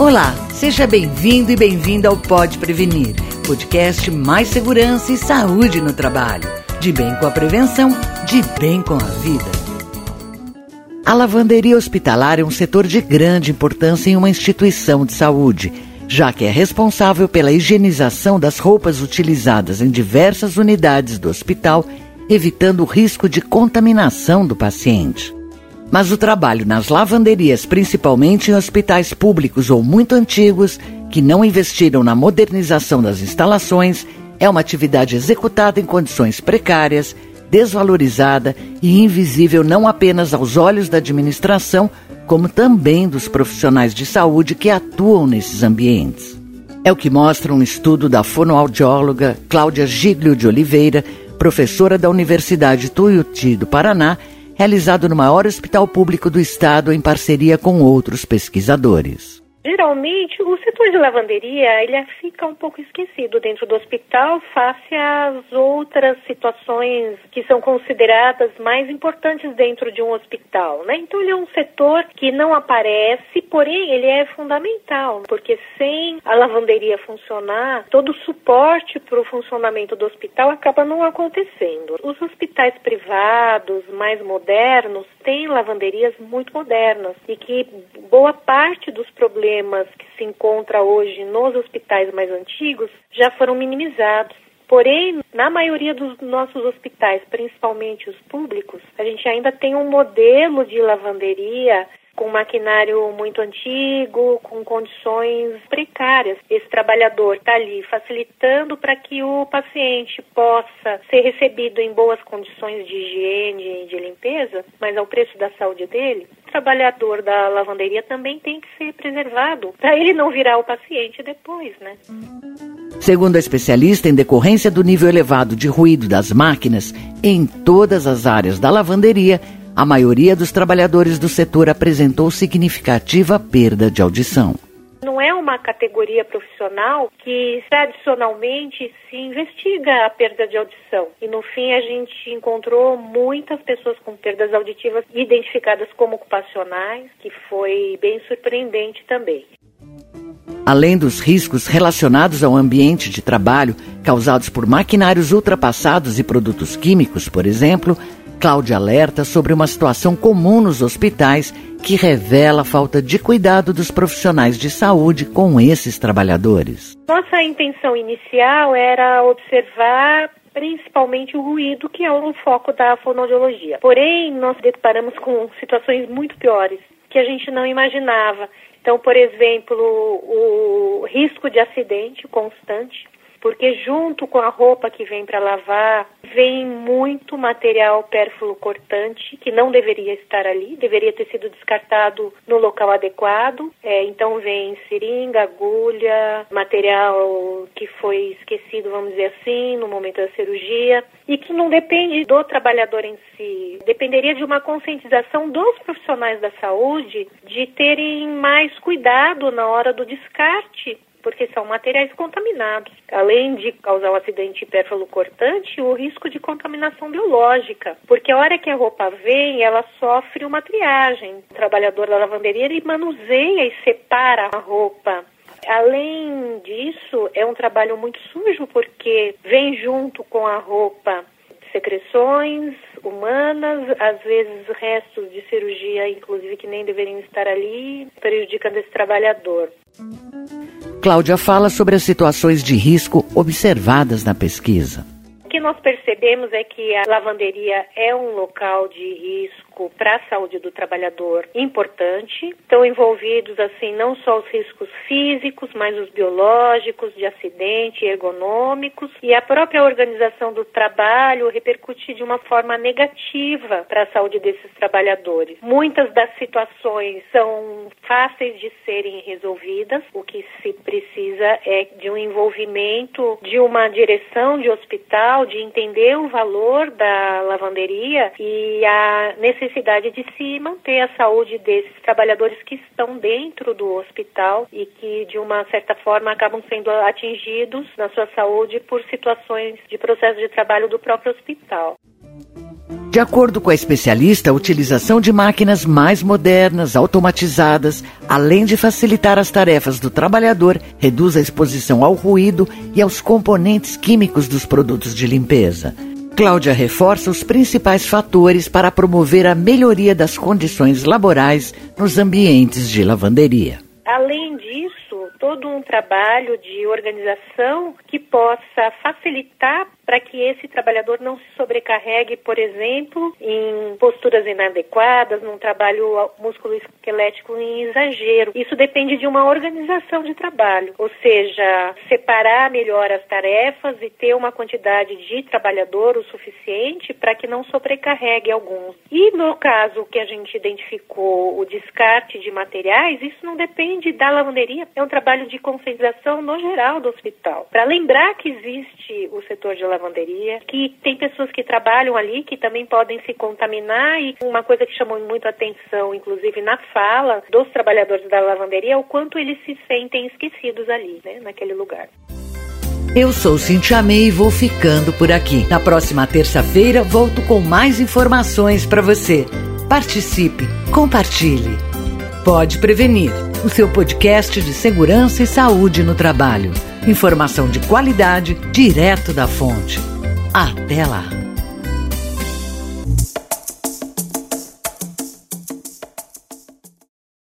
Olá, seja bem-vindo e bem-vinda ao Pode Prevenir, podcast mais segurança e saúde no trabalho. De bem com a prevenção, de bem com a vida. A lavanderia hospitalar é um setor de grande importância em uma instituição de saúde, já que é responsável pela higienização das roupas utilizadas em diversas unidades do hospital, evitando o risco de contaminação do paciente. Mas o trabalho nas lavanderias, principalmente em hospitais públicos ou muito antigos, que não investiram na modernização das instalações, é uma atividade executada em condições precárias, desvalorizada e invisível não apenas aos olhos da administração, como também dos profissionais de saúde que atuam nesses ambientes. É o que mostra um estudo da fonoaudióloga Cláudia Giglio de Oliveira, professora da Universidade Tuiuti do Paraná, realizado no maior hospital público do estado em parceria com outros pesquisadores. Geralmente, o setor de lavanderia ele fica um pouco esquecido dentro do hospital face às outras situações que são consideradas mais importantes dentro de um hospital, né? Então, ele é um setor que não aparece, porém, ele é fundamental, porque sem a lavanderia funcionar, todo o suporte para o funcionamento do hospital acaba não acontecendo. Os hospitais privados mais modernos têm lavanderias muito modernas e que boa parte dos problemas que se encontra hoje nos hospitais mais antigos já foram minimizados. Porém, na maioria dos nossos hospitais, principalmente os públicos, a gente ainda tem um modelo de lavanderia com maquinário muito antigo, com condições precárias. Esse trabalhador está ali facilitando para que o paciente possa ser recebido em boas condições de higiene e de limpeza, mas ao preço da saúde dele. O trabalhador da lavanderia também tem que ser preservado para ele não virar o paciente depois, né? Segundo a especialista, em decorrência do nível elevado de ruído das máquinas em todas as áreas da lavanderia, a maioria dos trabalhadores do setor apresentou significativa perda de audição. Não é uma categoria profissional que tradicionalmente se investiga a perda de audição. E no fim a gente encontrou muitas pessoas com perdas auditivas identificadas como ocupacionais, que foi bem surpreendente também. Além dos riscos relacionados ao ambiente de trabalho, causados por maquinários ultrapassados e produtos químicos, por exemplo, Cláudia alerta sobre uma situação comum nos hospitais que revela a falta de cuidado dos profissionais de saúde com esses trabalhadores. Nossa intenção inicial era observar principalmente o ruído, que é o foco da fonoaudiologia. Porém, nós deparamos com situações muito piores que a gente não imaginava. Então, por exemplo, o risco de acidente constante, porque junto com a roupa que vem para lavar, vem muito material pérfulo cortante que não deveria estar ali, deveria ter sido descartado no local adequado. É, então vem seringa, agulha, material que foi esquecido, vamos dizer assim, no momento da cirurgia e que não depende do trabalhador em si, dependeria de uma conscientização dos profissionais da saúde de terem mais cuidado na hora do descarte porque são materiais contaminados. Além de causar um acidente cortante, o risco de contaminação biológica, porque a hora que a roupa vem, ela sofre uma triagem. O trabalhador da lavanderia ele manuseia e separa a roupa. Além disso, é um trabalho muito sujo porque vem junto com a roupa secreções humanas, às vezes restos de cirurgia, inclusive que nem deveriam estar ali, prejudicando esse trabalhador. Cláudia fala sobre as situações de risco observadas na pesquisa. O que nós percebemos é que a lavanderia é um local de risco risco para a saúde do trabalhador importante. Estão envolvidos, assim, não só os riscos físicos, mas os biológicos, de acidente, ergonômicos. E a própria organização do trabalho repercute de uma forma negativa para a saúde desses trabalhadores. Muitas das situações são fáceis de serem resolvidas. O que se precisa é de um envolvimento de uma direção de hospital, de entender o valor da lavanderia e a necessidade necessidade de se manter a saúde desses trabalhadores que estão dentro do hospital e que, de uma certa forma, acabam sendo atingidos na sua saúde por situações de processo de trabalho do próprio hospital. De acordo com a especialista, a utilização de máquinas mais modernas, automatizadas, além de facilitar as tarefas do trabalhador, reduz a exposição ao ruído e aos componentes químicos dos produtos de limpeza. Cláudia reforça os principais fatores para promover a melhoria das condições laborais nos ambientes de lavanderia. Além disso, todo um trabalho de organização que possa facilitar para que esse trabalhador não se sobrecarregue, por exemplo, em posturas inadequadas, num trabalho músculo-esquelético em exagero. Isso depende de uma organização de trabalho, ou seja, separar melhor as tarefas e ter uma quantidade de trabalhador o suficiente para que não sobrecarregue alguns. E no caso que a gente identificou o descarte de materiais, isso não depende da lavanderia, é um trabalho de conscientização no geral do hospital. Para lembrar que existe o setor de lavanderia, lavanderia, que tem pessoas que trabalham ali que também podem se contaminar e uma coisa que chamou muito a atenção, inclusive na fala dos trabalhadores da lavanderia, é o quanto eles se sentem esquecidos ali, né, naquele lugar. Eu sou Cintia May e vou ficando por aqui. Na próxima terça-feira volto com mais informações para você. Participe, compartilhe. Pode prevenir. O seu podcast de segurança e saúde no trabalho. Informação de qualidade direto da fonte. Até lá!